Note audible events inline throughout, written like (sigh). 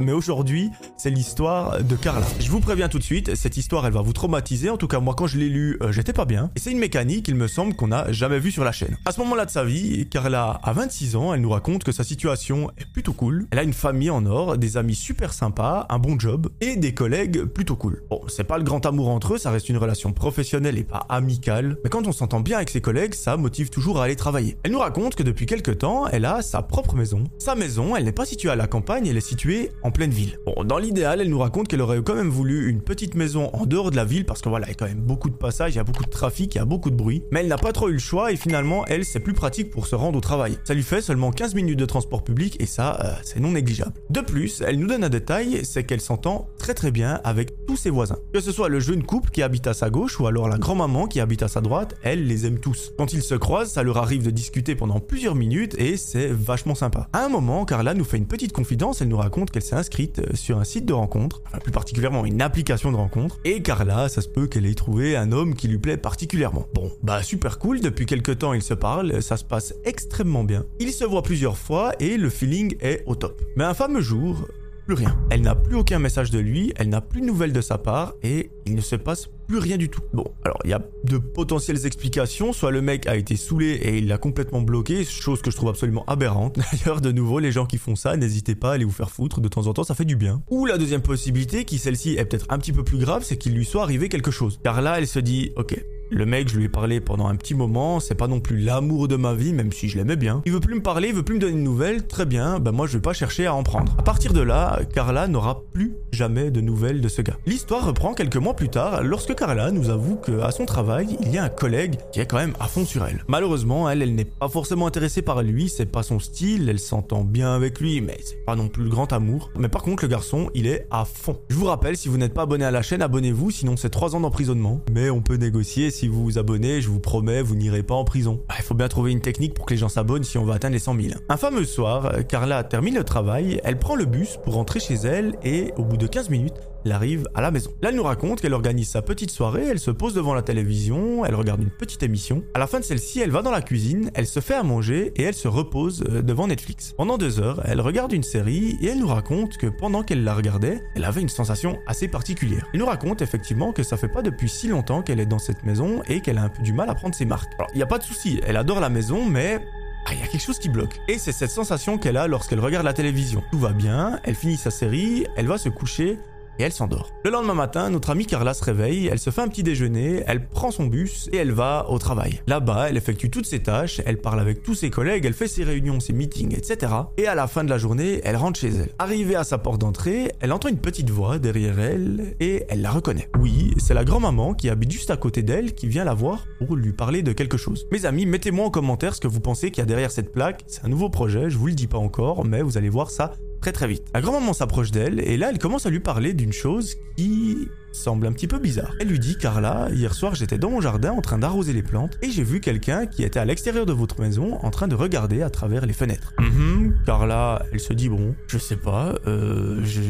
mais aujourd'hui, c'est l'histoire de Carla. Je vous préviens tout de suite, cette histoire, elle va vous traumatiser. En tout cas, moi, quand je l'ai lu, euh, j'étais pas bien. Et c'est une mécanique, il me semble, qu'on n'a jamais vue sur la chaîne. À ce moment-là de sa vie, Carla a 26 ans, elle nous raconte que sa situation est plutôt cool. Elle a une famille en or, des amis super sympas, un bon job et des collègues plutôt cool. Bon, c'est pas le grand amour entre eux, ça reste une relation professionnelle et pas amicale. Mais quand on s'entend bien avec ses collègues, ça motive toujours à aller travailler. Elle nous raconte que depuis quelques temps, elle a sa propre maison. Sa maison, elle n'est pas située à la campagne, elle est située en pleine ville. Bon, dans l'idéal, elle nous raconte qu'elle aurait quand même voulu une petite maison en dehors de la ville parce que voilà, il y a quand même beaucoup de passages, il y a beaucoup de trafic, il y a beaucoup de bruit. Mais elle n'a pas trop eu le choix et finalement, elle, c'est plus pratique pour se rendre au travail. Ça lui fait seulement 15 minutes de transport public et ça, euh, c'est non négligeable. De plus, elle nous donne un détail, c'est qu'elle s'entend très très bien avec tous ses voisins. Que ce soit le jeune couple qui habite à sa gauche ou alors la grand-maman qui habite à sa droite, elle les aime tous. Quand ils se croisent, ça leur arrive de discuter pendant plusieurs minutes et c'est vachement sympa. À un moment, Carla nous fait une petite confidence, elle nous raconte qu'elle s'est inscrite euh, sur un site de rencontre, plus particulièrement une application de rencontre, et Carla, ça se peut qu'elle ait trouvé un homme qui lui plaît particulièrement. Bon, bah super cool, depuis quelques temps ils se parlent, ça se passe extrêmement bien. Ils se voient plusieurs fois et le feeling est au top. Mais un fameux jour, plus rien. Elle n'a plus aucun message de lui, elle n'a plus de nouvelles de sa part et il ne se passe plus rien du tout. Bon, alors il y a de potentielles explications, soit le mec a été saoulé et il l'a complètement bloqué, chose que je trouve absolument aberrante. (laughs) D'ailleurs, de nouveau, les gens qui font ça, n'hésitez pas à aller vous faire foutre, de temps en temps ça fait du bien. Ou la deuxième possibilité, qui celle-ci est peut-être un petit peu plus grave, c'est qu'il lui soit arrivé quelque chose. Car là, elle se dit, ok, le mec, je lui ai parlé pendant un petit moment, c'est pas non plus l'amour de ma vie, même si je l'aimais bien. Il veut plus me parler, il veut plus me donner de nouvelles, très bien, ben moi je vais pas chercher à en prendre. À partir de là, Carla n'aura plus jamais de nouvelles de ce gars. L'histoire reprend quelques mois plus tard, lorsque Carla nous avoue qu'à son travail, il y a un collègue qui est quand même à fond sur elle. Malheureusement, elle, elle n'est pas forcément intéressée par lui, c'est pas son style, elle s'entend bien avec lui, mais c'est pas non plus le grand amour. Mais par contre, le garçon, il est à fond. Je vous rappelle, si vous n'êtes pas abonné à la chaîne, abonnez-vous, sinon c'est 3 ans d'emprisonnement. Mais on peut négocier vous vous abonnez, je vous promets, vous n'irez pas en prison. Ah, il faut bien trouver une technique pour que les gens s'abonnent si on veut atteindre les 100 000. Un fameux soir, Carla termine le travail, elle prend le bus pour rentrer chez elle et au bout de 15 minutes, elle arrive à la maison. Là, elle nous raconte qu'elle organise sa petite soirée, elle se pose devant la télévision, elle regarde une petite émission. À la fin de celle-ci, elle va dans la cuisine, elle se fait à manger et elle se repose euh, devant Netflix. Pendant deux heures, elle regarde une série et elle nous raconte que pendant qu'elle la regardait, elle avait une sensation assez particulière. Elle nous raconte effectivement que ça fait pas depuis si longtemps qu'elle est dans cette maison et qu'elle a un peu du mal à prendre ses marques. Alors, il n'y a pas de souci, elle adore la maison, mais ah, il y a quelque chose qui bloque. Et c'est cette sensation qu'elle a lorsqu'elle regarde la télévision. Tout va bien, elle finit sa série, elle va se coucher, et elle s'endort. Le lendemain matin, notre amie Carla se réveille, elle se fait un petit déjeuner, elle prend son bus et elle va au travail. Là-bas, elle effectue toutes ses tâches, elle parle avec tous ses collègues, elle fait ses réunions, ses meetings, etc. Et à la fin de la journée, elle rentre chez elle. Arrivée à sa porte d'entrée, elle entend une petite voix derrière elle et elle la reconnaît. Oui, c'est la grand-maman qui habite juste à côté d'elle qui vient la voir pour lui parler de quelque chose. Mes amis, mettez-moi en commentaire ce que vous pensez qu'il y a derrière cette plaque. C'est un nouveau projet, je vous le dis pas encore, mais vous allez voir ça très très vite. La grand-maman s'approche d'elle et là elle commence à lui parler d'une chose qui semble un petit peu bizarre. Elle lui dit Carla, hier soir j'étais dans mon jardin en train d'arroser les plantes et j'ai vu quelqu'un qui était à l'extérieur de votre maison en train de regarder à travers les fenêtres. Mhm. Carla, elle se dit bon, je sais pas, euh, je,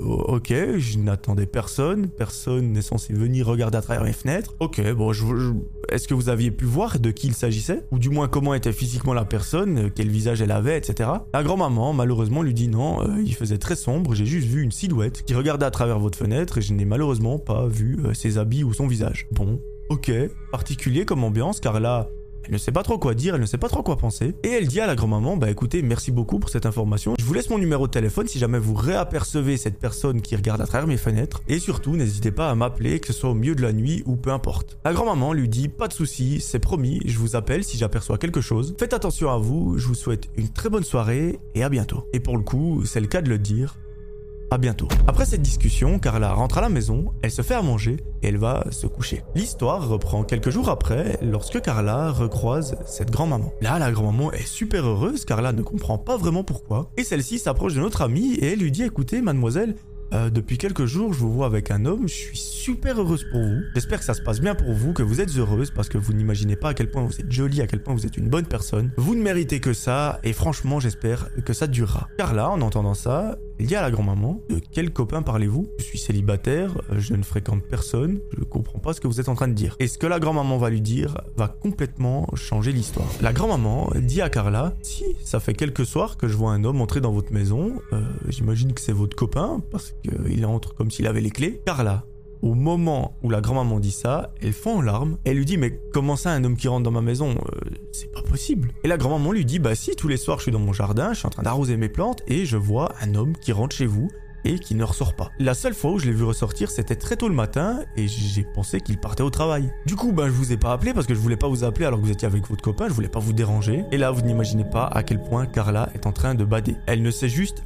ok, je n'attendais personne, personne n'est censé venir regarder à travers mes fenêtres. Ok, bon, je, est-ce que vous aviez pu voir de qui il s'agissait? Ou du moins comment était physiquement la personne, quel visage elle avait, etc. La grand-maman malheureusement lui dit non, euh, il faisait très sombre, j'ai juste vu une silhouette qui regardait à travers votre fenêtre et je n'ai malheureusement pas vu euh, ses habits ou son visage. Bon, ok, particulier comme ambiance car là, elle ne sait pas trop quoi dire, elle ne sait pas trop quoi penser. Et elle dit à la grand-maman, bah écoutez, merci beaucoup pour cette information. Je vous laisse mon numéro de téléphone si jamais vous réapercevez cette personne qui regarde à travers mes fenêtres. Et surtout, n'hésitez pas à m'appeler, que ce soit au milieu de la nuit ou peu importe. La grand-maman lui dit, pas de souci, c'est promis, je vous appelle si j'aperçois quelque chose. Faites attention à vous, je vous souhaite une très bonne soirée et à bientôt. Et pour le coup, c'est le cas de le dire, à bientôt. Après cette discussion, Carla rentre à la maison, elle se fait à manger et elle va se coucher. L'histoire reprend quelques jours après lorsque Carla recroise cette grand-maman. Là, la grand-maman est super heureuse, Carla ne comprend pas vraiment pourquoi, et celle-ci s'approche de notre amie et elle lui dit écoutez mademoiselle, euh, depuis quelques jours, je vous vois avec un homme, je suis super heureuse pour vous. J'espère que ça se passe bien pour vous, que vous êtes heureuse parce que vous n'imaginez pas à quel point vous êtes jolie, à quel point vous êtes une bonne personne. Vous ne méritez que ça et franchement, j'espère que ça durera. Car là, en entendant ça, Elle dit à la grand-maman De quel copain parlez-vous? Je suis célibataire, je ne fréquente personne, je ne comprends pas ce que vous êtes en train de dire. Et ce que la grand-maman va lui dire va complètement changer l'histoire. La grand-maman dit à Carla Si, ça fait quelques soirs que je vois un homme entrer dans votre maison, euh, j'imagine que c'est votre copain parce qu'il entre comme s'il avait les clés. Carla, au moment où la grand-maman dit ça, elle fond en larmes. Elle lui dit Mais comment ça, un homme qui rentre dans ma maison euh, C'est pas possible. Et la grand-maman lui dit Bah si, tous les soirs, je suis dans mon jardin, je suis en train d'arroser mes plantes et je vois un homme qui rentre chez vous et qui ne ressort pas. La seule fois où je l'ai vu ressortir, c'était très tôt le matin et j'ai pensé qu'il partait au travail. Du coup, ben je vous ai pas appelé parce que je voulais pas vous appeler alors que vous étiez avec votre copain, je voulais pas vous déranger. Et là, vous n'imaginez pas à quel point Carla est en train de bader. Elle ne sait juste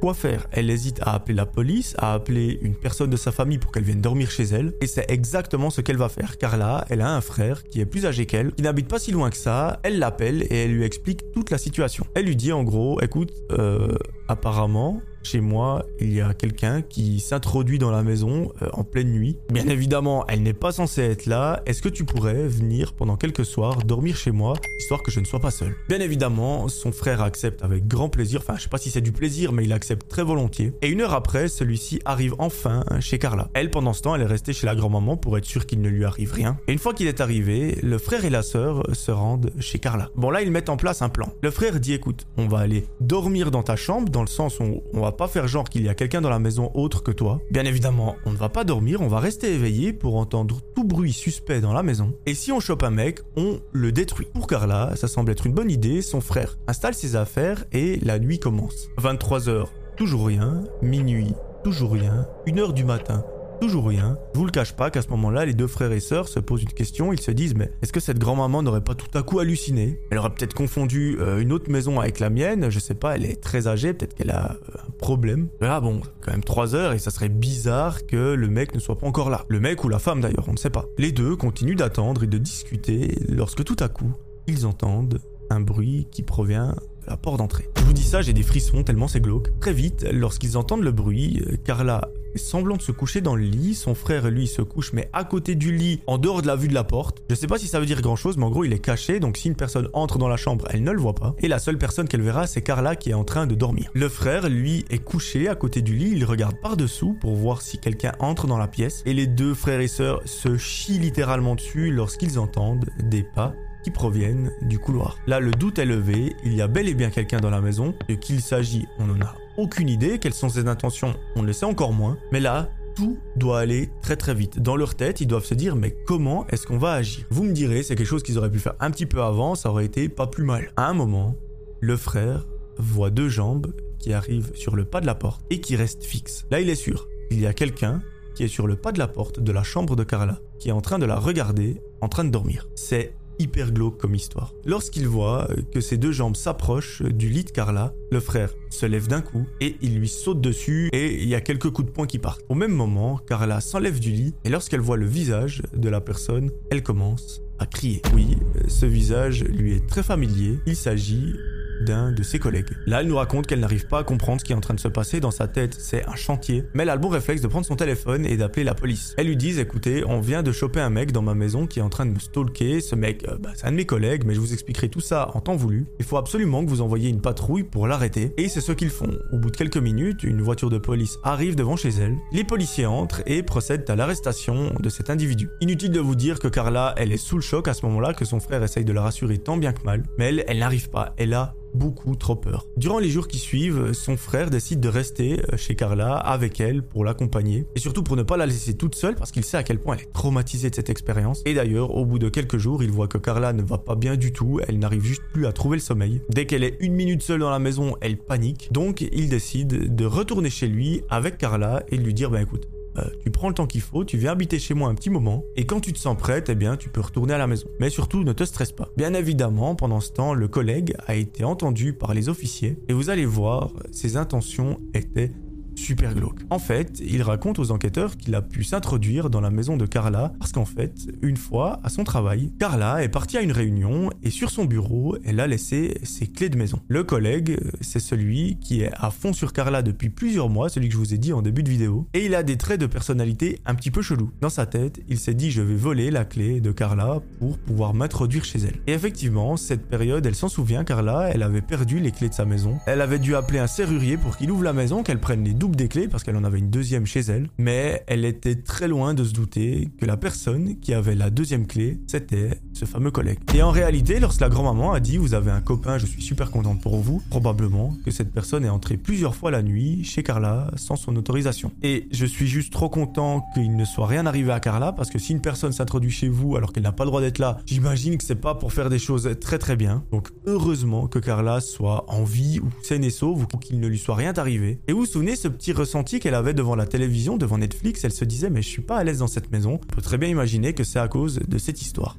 quoi faire. Elle hésite à appeler la police, à appeler une personne de sa famille pour qu'elle vienne dormir chez elle. Et c'est exactement ce qu'elle va faire. Car là, elle a un frère qui est plus âgé qu'elle, qui n'habite pas si loin que ça. Elle l'appelle et elle lui explique toute la situation. Elle lui dit en gros, écoute, euh, apparemment, chez moi, il y a quelqu'un qui s'introduit dans la maison euh, en pleine nuit. Bien évidemment, elle n'est pas censée être là. Est-ce que tu pourrais venir pendant quelques soirs dormir chez moi, histoire que je ne sois pas seul? Bien évidemment, son frère accepte avec grand plaisir. Enfin, je sais pas si c'est du plaisir, mais il accepte très volontiers. Et une heure après, celui-ci arrive enfin chez Carla. Elle, pendant ce temps, elle est restée chez la grand-maman pour être sûre qu'il ne lui arrive rien. Et une fois qu'il est arrivé, le frère et la sœur se rendent chez Carla. Bon là, ils mettent en place un plan. Le frère dit écoute, on va aller dormir dans ta chambre, dans le sens où on va pas faire genre qu'il y a quelqu'un dans la maison autre que toi. Bien évidemment, on ne va pas dormir, on va rester éveillé pour entendre tout bruit suspect dans la maison. Et si on chope un mec, on le détruit. Pour Carla, ça semble être une bonne idée, son frère installe ses affaires et la nuit commence. 23h, toujours rien, minuit, toujours rien, 1h du matin, toujours rien. Je vous le cache pas qu'à ce moment-là, les deux frères et sœurs se posent une question. Ils se disent mais est-ce que cette grand-maman n'aurait pas tout à coup halluciné? Elle aurait peut-être confondu euh, une autre maison avec la mienne. Je sais pas. Elle est très âgée. Peut-être qu'elle a euh, un problème. Là bon, quand même 3 heures et ça serait bizarre que le mec ne soit pas encore là. Le mec ou la femme d'ailleurs, on ne sait pas. Les deux continuent d'attendre et de discuter lorsque tout à coup, ils entendent un bruit qui provient de la porte d'entrée. Je vous dis ça, j'ai des frissons tellement c'est glauque. Très vite, lorsqu'ils entendent le bruit, euh, Carla semblant de se coucher dans le lit. Son frère, lui, se couche, mais à côté du lit, en dehors de la vue de la porte. Je sais pas si ça veut dire grand chose, mais en gros, il est caché, donc si une personne entre dans la chambre, elle ne le voit pas. Et la seule personne qu'elle verra, c'est Carla qui est en train de dormir. Le frère, lui, est couché à côté du lit, il regarde par-dessous pour voir si quelqu'un entre dans la pièce. Et les deux frères et sœurs se chient littéralement dessus lorsqu'ils entendent des pas qui proviennent du couloir. Là, le doute est levé, il y a bel et bien quelqu'un dans la maison, de qui il s'agit, on en a aucune idée, quelles sont ses intentions, on le sait encore moins, mais là, tout doit aller très très vite. Dans leur tête, ils doivent se dire mais comment est-ce qu'on va agir? Vous me direz, c'est quelque chose qu'ils auraient pu faire un petit peu avant, ça aurait été pas plus mal. À un moment, le frère voit deux jambes qui arrivent sur le pas de la porte et qui restent fixes. Là, il est sûr, il y a quelqu'un qui est sur le pas de la porte de la chambre de Carla, qui est en train de la regarder, en train de dormir. C'est hyper glauque comme histoire. Lorsqu'il voit que ses deux jambes s'approchent du lit de Carla, le frère se lève d'un coup et il lui saute dessus et il y a quelques coups de poing qui partent. Au même moment, Carla s'enlève du lit et lorsqu'elle voit le visage de la personne, elle commence à crier. Oui, ce visage lui est très familier. Il s'agit d'un de ses collègues. Là, elle nous raconte qu'elle n'arrive pas à comprendre ce qui est en train de se passer dans sa tête, c'est un chantier, mais elle a le bon réflexe de prendre son téléphone et d'appeler la police. Elle lui dit écoutez, on vient de choper un mec dans ma maison qui est en train de me stalker, ce mec, euh, bah, c'est un de mes collègues, mais je vous expliquerai tout ça en temps voulu. Il faut absolument que vous envoyiez une patrouille pour l'arrêter, et c'est ce qu'ils font. Au bout de quelques minutes, une voiture de police arrive devant chez elle, les policiers entrent et procèdent à l'arrestation de cet individu. Inutile de vous dire que Carla, elle est sous le choc à ce moment-là, que son frère essaye de la rassurer tant bien que mal, mais elle, elle n'arrive pas, elle a beaucoup trop peur. Durant les jours qui suivent, son frère décide de rester euh, chez Carla avec elle pour l'accompagner et surtout pour ne pas la laisser toute seule parce qu'il sait à quel point elle est traumatisée de cette expérience. Et d'ailleurs, au bout de quelques jours, il voit que Carla ne va pas bien du tout, elle n'arrive juste plus à trouver le sommeil. Dès qu'elle est une minute seule dans la maison, elle panique. Donc, il décide de retourner chez lui avec Carla et de lui dire, bah écoute, euh, tu prends le temps qu'il faut, tu viens habiter chez moi un petit moment, et quand tu te sens prête, eh bien, tu peux retourner à la maison. Mais surtout, ne te stresse pas. Bien évidemment, pendant ce temps, le collègue a été entendu par les officiers, et vous allez voir, ses intentions étaient super glauque. En fait, il raconte aux enquêteurs qu'il a pu s'introduire dans la maison de Carla parce qu'en fait, une fois, à son travail, Carla est partie à une réunion et sur son bureau, elle a laissé ses clés de maison. Le collègue, c'est celui qui est à fond sur Carla depuis plusieurs mois, celui que je vous ai dit en début de vidéo, et il a des traits de personnalité un petit peu chelous. Dans sa tête, il s'est dit je vais voler la clé de Carla pour pouvoir m'introduire chez elle. Et effectivement, cette période, elle s'en souvient, Carla, elle avait perdu les clés de sa maison. Elle avait dû appeler un serrurier pour qu'il ouvre la maison, qu'elle prenne les doubles des clés parce qu'elle en avait une deuxième chez elle. Mais elle était très loin de se douter que la personne qui avait la deuxième clé, c'était ce fameux collègue. Et en réalité, lorsque la grand-maman a dit vous avez un copain, je suis super contente pour vous, probablement que cette personne est entrée plusieurs fois la nuit chez Carla sans son autorisation. Et je suis juste trop content qu'il ne soit rien arrivé à Carla parce que si une personne s'introduit chez vous alors qu'elle n'a pas le droit d'être là, j'imagine que c'est pas pour faire des choses très très bien. Donc heureusement que Carla soit en vie ou saine et sauve ou qu'il ne lui soit rien arrivé. Et vous vous souvenez ce petit ressenti qu'elle avait devant la télévision, devant Netflix, elle se disait mais je suis pas à l'aise dans cette maison. On peut très bien imaginer que c'est à cause de cette histoire.